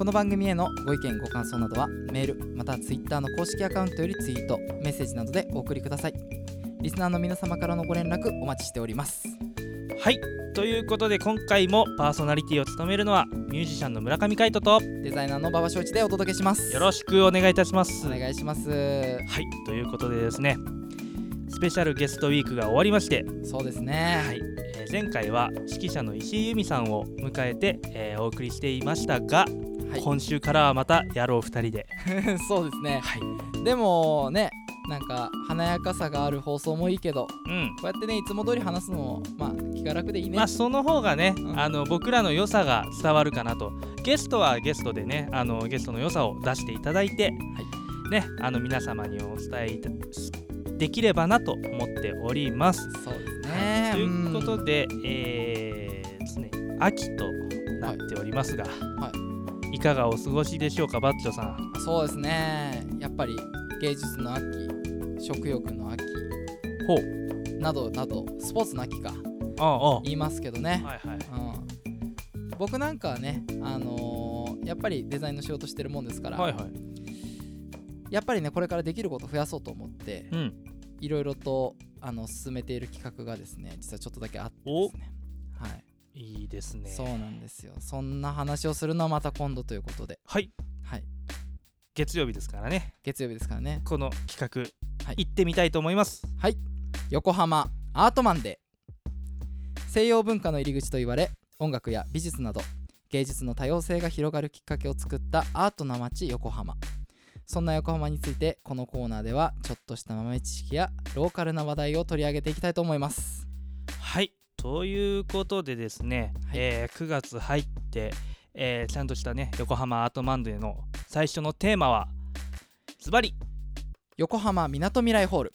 この番組へのご意見ご感想などはメールまたはツイッターの公式アカウントよりツイートメッセージなどでお送りください。リスナーの皆様からのご連絡お待ちしております。はい。ということで今回もパーソナリティを務めるのはミュージシャンの村上海人とデザイナーの馬場翔一でお届けします。よろしくお願いいたします。お願いします。はい。ということでですねスペシャルゲストウィークが終わりまして、そうですね。はい。えー前回は指揮者の石井由美さんを迎えて、えーお送りしていましたが、はい。今週からはまたやろう2人で、そうですね。はい。でもねなんか華やかさがある放送もいいけどうん。こうやってねいつも通り話すのもまあ気が楽でいいね、まあその方がね、うん。あの僕らの良さが伝わるかなと。ゲストはゲストでねあのゲストの良さを出していただいて、ねあの皆様にお伝えできればなと思っております。そうですね。ということで、えーですね秋となっておりますが、、はいかがお過ごしでしょうかバッチョさん。うんそうですね。やっぱり芸術の秋食欲の秋ほう。などなどスポーツの秋か。言いますけどね、はいはいうん、僕なんかはねあのーやっぱりデザインの仕事してるもんですから、はいはい。やっぱりねこれからできること増やそうと思ってうん。いろいろとあの進めている企画がですね実はちょっとだけあってですね。はいいいですね。そうなんですよ。そんな話をするのはまた今度ということで。はい。はい。月曜日ですからね。月曜日ですからね。この企画、はい。行ってみたいと思います。はい。横浜アートマンデー。西洋文化の入り口と言われ音楽や美術など芸術の多様性が広がるきっかけを作ったアートな街横浜。そんな横浜についてこのコーナーではちょっとした豆知識やローカルな話題を取り上げていきたいと思います。はいということでですね、はい。えー9月入って、えーちゃんとしたね横浜アートマンデーの最初のテーマはズバリ横浜みなとみらいホール。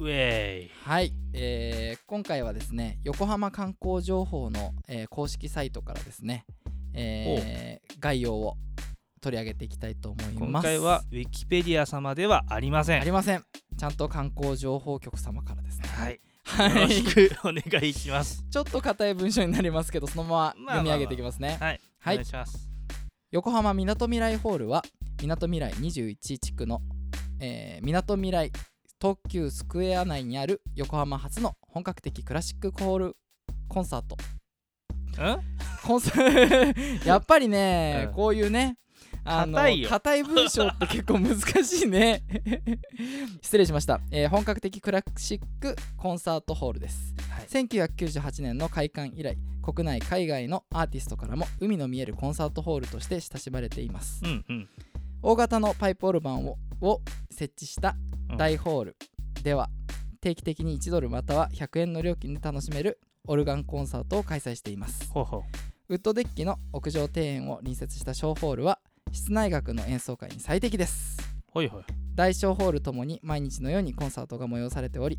ウェイ。はい、えー今回はですね横浜観光情報の、えー公式サイトからですね、えー概要を取り上げていきたいと思います。今回はウィキペディア様ではありません。ありません。ちゃんと観光情報局様からですね。はい。はよろしいくお願いします。ちょっと硬い文章になりますけどそのまままあ読み上げていきますね、はい。はい。お願いします。横浜みなとみらいホールはみなとみらい21地区のみなとみらい東急スクエア内にある横浜初の本格的クラシックホールコンサート。んコンサ やっぱりね、うん。こういうね硬いよ。硬い文章って結構難しいね。失礼しました、えー本格的クラシックコンサートホールです。はい。1998年の開館以来国内海外のアーティストからも海の見えるコンサートホールとして親しまれています。うんうん。大型のパイプオルバンをを設置したうん。大ホールでは、定期的に1ドルまたは100円の料金で楽しめるオルガンコンサートを開催しています。ほうほウッドデッキの屋上庭園を隣接した小ホールは室内楽の演奏会に最適です。うほいほい。大小ホールともに毎日のようにコンサートが催されており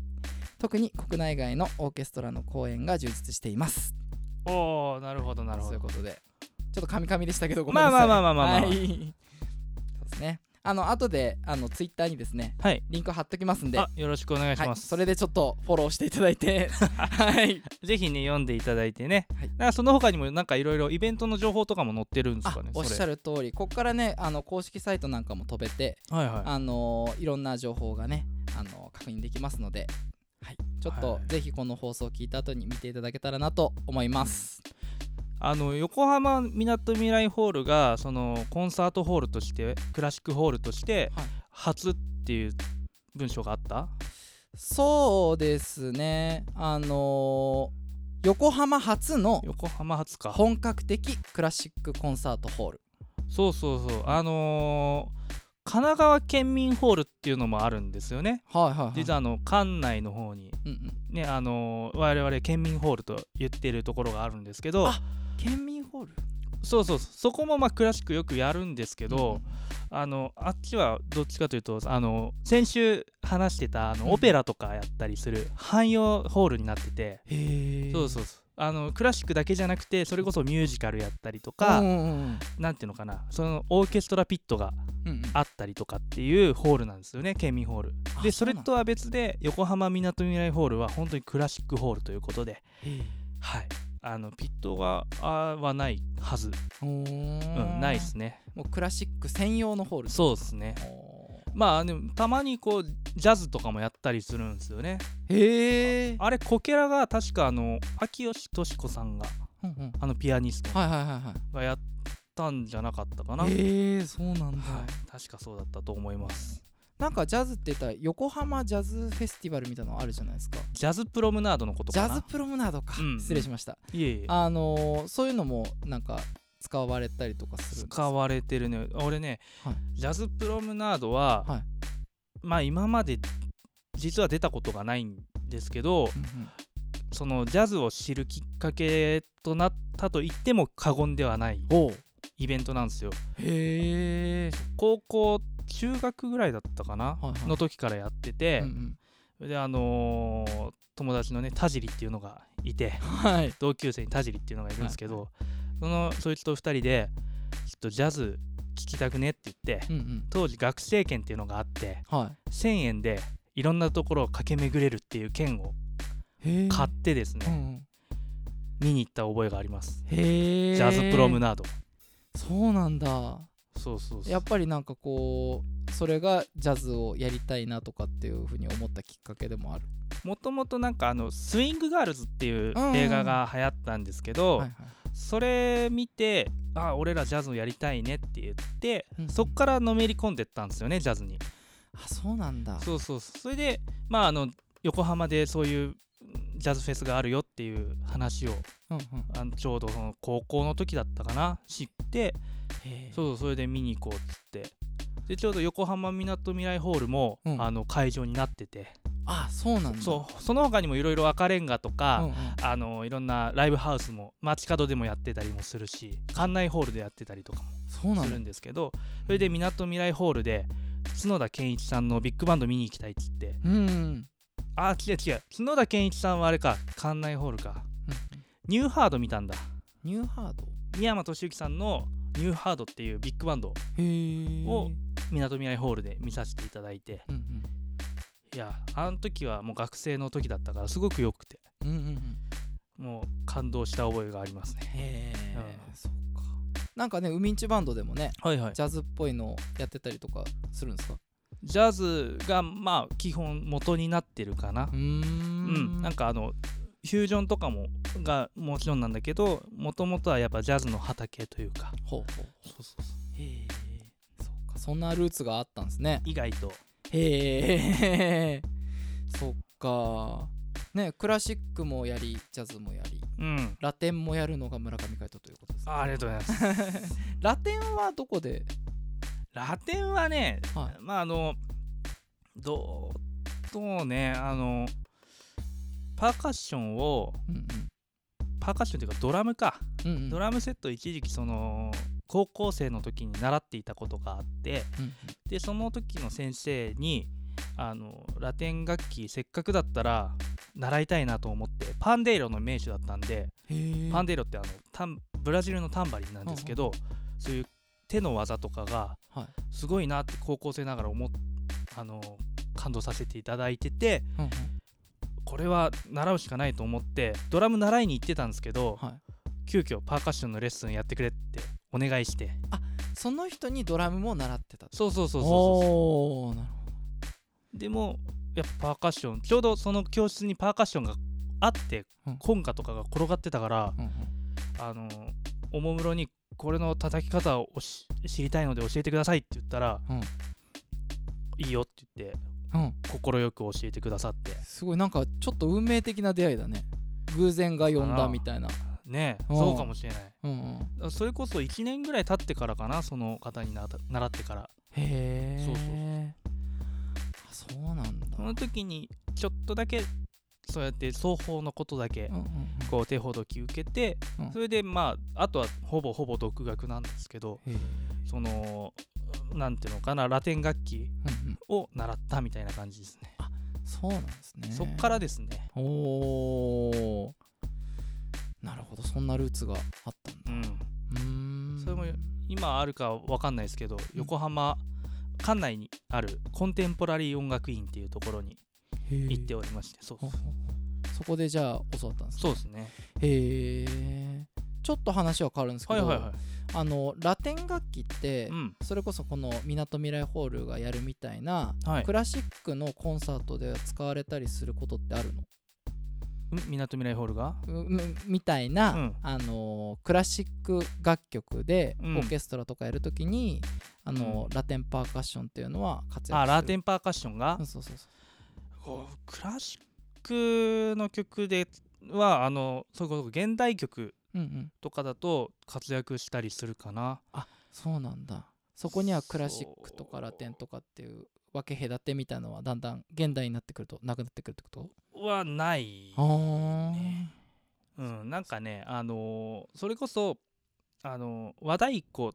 特に国内外のオーケストラの公演が充実しています。おーなるほどなるほど。そういうことでちょっとカミカミでしたけどごめんなさい。まあまあまあまあまあまあ。はい。そうですねあの後であのツイッターにですねはい。リンク貼っときますんで。あよろしくお願いしはい、ます、それでちょっとフォローしていただいて。はい。ぜひね読んでいただいてね、はい。その他にもなんかいろいろイベントの情報とかも載ってるんですあかねおっしゃるる通りここからねあの公式サイトなんかも飛べてはいはい。あのーいろんな情報がね、あのー確認できますので、はい、ちょっとはい。ぜひこの放送を聞いた後に見ていただけたらなと思います。あの横浜みなとみらいホールがそのコンサートホールとしてクラシックホールとしてはい初っていう文章があった？そうですね、あのー横浜初の横浜初か。本格的クラシックコンサートホール。そうそうそう。あのー神奈川県民ホールっていうのもあるんですよね。はいはい、はい。実はあの館内の方にうんうん、ねあのー我々県民ホールと言ってるところがあるんですけどあ県民ホール？そうそう。そこもまあクラシックよくやるんですけど、あのあっちはどっちかというとあの先週話してたあの、うん。オペラとかやったりする汎用ホールになってて、へえそうそうそう。あのクラシックだけじゃなくてそれこそミュージカルやったりとか、うんうんうんなんていうのかな。そのオーケストラピットがうんうん。あったりとかっていうホールなんですよね県民ホール。あでそれとは別で横浜みなとみらいホールは本当にクラシックホールということで。はいあのピットがあはないはず、おうーん、ないですね。もうクラシック専用のホール。そうですね。おまあでもたまにこうジャズとかもやったりするんですよね。ーへえあれコケラが確かあの秋吉敏子さんがうんうん。あのピアニストがやったんじゃなかったかな、へえそうなんだ、はい、確かそうだったと思いますなんかジャズって言ったら横浜ジャズフェスティバルみたいなのあるじゃないですか。ジャズプロムナードのことかな。ジャズプロムナードか、うん失礼しました。いえいえ。あのーそういうのもなんか使われたりとかするんです使われてるね。俺ね、はい。ジャズプロムナードは、はい。まあ今まで実は出たことがないんですけどうんうん。そのジャズを知るきっかけとなったと言っても過言ではない。おうイベントなんですよ。へえ、高校中学ぐらいだったかな、はいはい。の時からやっててうんう、ん。であのー友達のね田尻っていうのがいてはい。同級生に田尻っていうのがいるんですけど、はそのそいつと2人でちょっとジャズ聴きたくねって言ってうんうん。当時学生券っていうのがあってはい。1000円でいろんなところを駆け巡れるっていう券を買ってですね、うんうん。見に行った覚えがあります。ジャズプロムナードそうなんだ。そうそうそう。やっぱりなんかこうそれがジャズをやりたいなとかっていうふうに思ったきっかけでもある。もともとなんかあのスイングガールズっていう映画が流行ったんですけど、はいはい。それ見てあ俺らジャズをやりたいねって言って、うんうん。そっからのめり込んでったんですよねジャズに。あそうなんだ。そうそうそう。それでまああの横浜でそういうジャズフェスがあるよっていう話をうんうん。あのちょうどその高校の時だったかな知ってそうそうそれで見に行こうっつって。でちょうど横浜みなとみらいホールも、うん。あの会場になってて。あそうなんだ。そうその他にもいろいろ赤レンガとか、うんうん。あのいろんなライブハウスも街角でもやってたりもするし館内ホールでやってたりとかそうなんだ。もするんですけどそれでみなとみらいホールで角田健一さんのビッグバンド見に行きたいっつってうんうんうんあ違う違う。角田健一さんはあれか。館内ホールか。ニューハード見たんだ。ニューハード？三山俊之さんのニューハードっていうビッグバンドをみなとみらいホールで見させていただいて。うんうん。いやあの時はもう学生の時だったからすごく良くて。うんうんうん。もう感動した覚えがありますね。へえ、うん。そっか。なんかねウミンチバンドでもねはいはい。ジャズっぽいのやってたりとかするんですか？ジャズがまあ基本元になってるかな。うん。ん。なんかあのフュージョンとかもがもちろんなんだけどもともとはやっぱジャズの畑というか。ほうほう。そうそうそう。へえ。そっか。そんなルーツがあったんですね。意外と。へえ。そっか。ねクラシックもやりジャズもやり。うん。ラテンもやるのが村上海人ということですね。あありがとうございます。ラテンはどこでラテンはねはい。まああのどうどうねあのパーカッションをうんパーカッションというかドラムか。うんうん。うんドラムセット一時期その高校生の時に習っていたことがあってうんでその時の先生にあのラテン楽器せっかくだったら習いたいなと思ってパンデイロの名手だったんでパンデイロってあのブラジルのタンバリンなんですけどそういう手の技とかがはい。すごいなって高校生ながら思っあの感動させていただいててうんうんこれは習うしかないと思ってドラム習いに行ってたんですけどはい。急遽パーカッションのレッスンやってくれってお願いして。その人にドラムも習ってたそうそうそうそうそうおおなるほでもやっぱパーカッションちょうどその教室にパーカッションがあって、うん。コンガとかが転がってたからど、うんうん。あのおもむろにこれの叩き方を知りたいので教えてくださいって言ったら、うん。いいよって言ってうん、快く教えてくださって。すごいなんかちょっと運命的な出会いだね。偶然が呼んだみたいな。ねそうかもしれない。うんうん。それこそ1年ぐらい経ってからかなその方に習ってから。へえ。そうそうそうなんだ。その時にちょっとだけそうやって双方のことだけこう手ほどき受けて、うん。それでまああとはほぼほぼ独学なんですけどそのなんていうのかなラテン楽器を習ったみたいな感じですね、そうなんですね。そっからですね。おおなるほど。そんなルーツがあったんだ。うん。それも今あるかわかんないですけど、横浜館内にあるコンテンポラリー音楽院っていうところに行っておりまして、そうそこでじゃあ教わったんですかそうですね。へえちょっと話は変わるんですけど、はいはいはい。あのラテン楽器って、うん。それこそこのみなとみらいホールがやるみたいな、はい。クラシックのコンサートでは使われたりすることってあるの？みなとみらいホールが？うみみたいな、うん。あのクラシック楽曲でうん。オーケストラとかやるときに、あのうん。ラテンパーカッションっていうのは活躍する。あラテンパーカッションが？うんそうそうそうこうクラシックの曲ではあのそれこそ現代曲うんうん。とかだと活躍したりするかな。そうなんだ。そこにはクラシックとかラテンとかっていう分け隔てみたいのはだんだん現代になってくるとなくなってくるってこと？はないあーうん、なんかね、あのーそれこそ、あのー和太鼓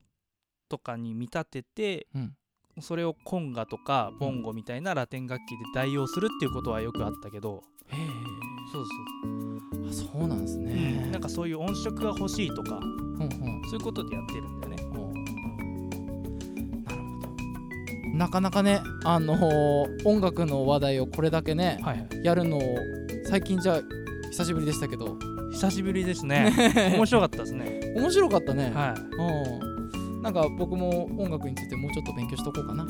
とかに見立ててうんそれをコンガとかボンゴみたいなラテン楽器で代用するっていうことはよくあったけど。へそうそうえあそうなんですね、うん。なんかそういう音色が欲しいとか。うんうん。そういうことでやってるんだよね。おなるほど。なかなかねあのー音楽の話題をこれだけねはいはい、やるの最近じゃ久しぶりでしたけど。久しぶりですね。面白かったですね。面白かったね、はい、うんなんか僕も音楽についてもうちょっと勉強しとこうかな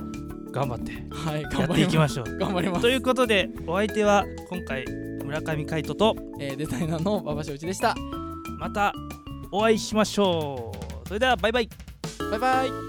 頑張ってはいや頑張っていきましょう。す頑張りますということでお相手は今回村上海人とえーデザイナーの馬場翔一でしたまたお会いしましょう。それではバイバイ。バイバイ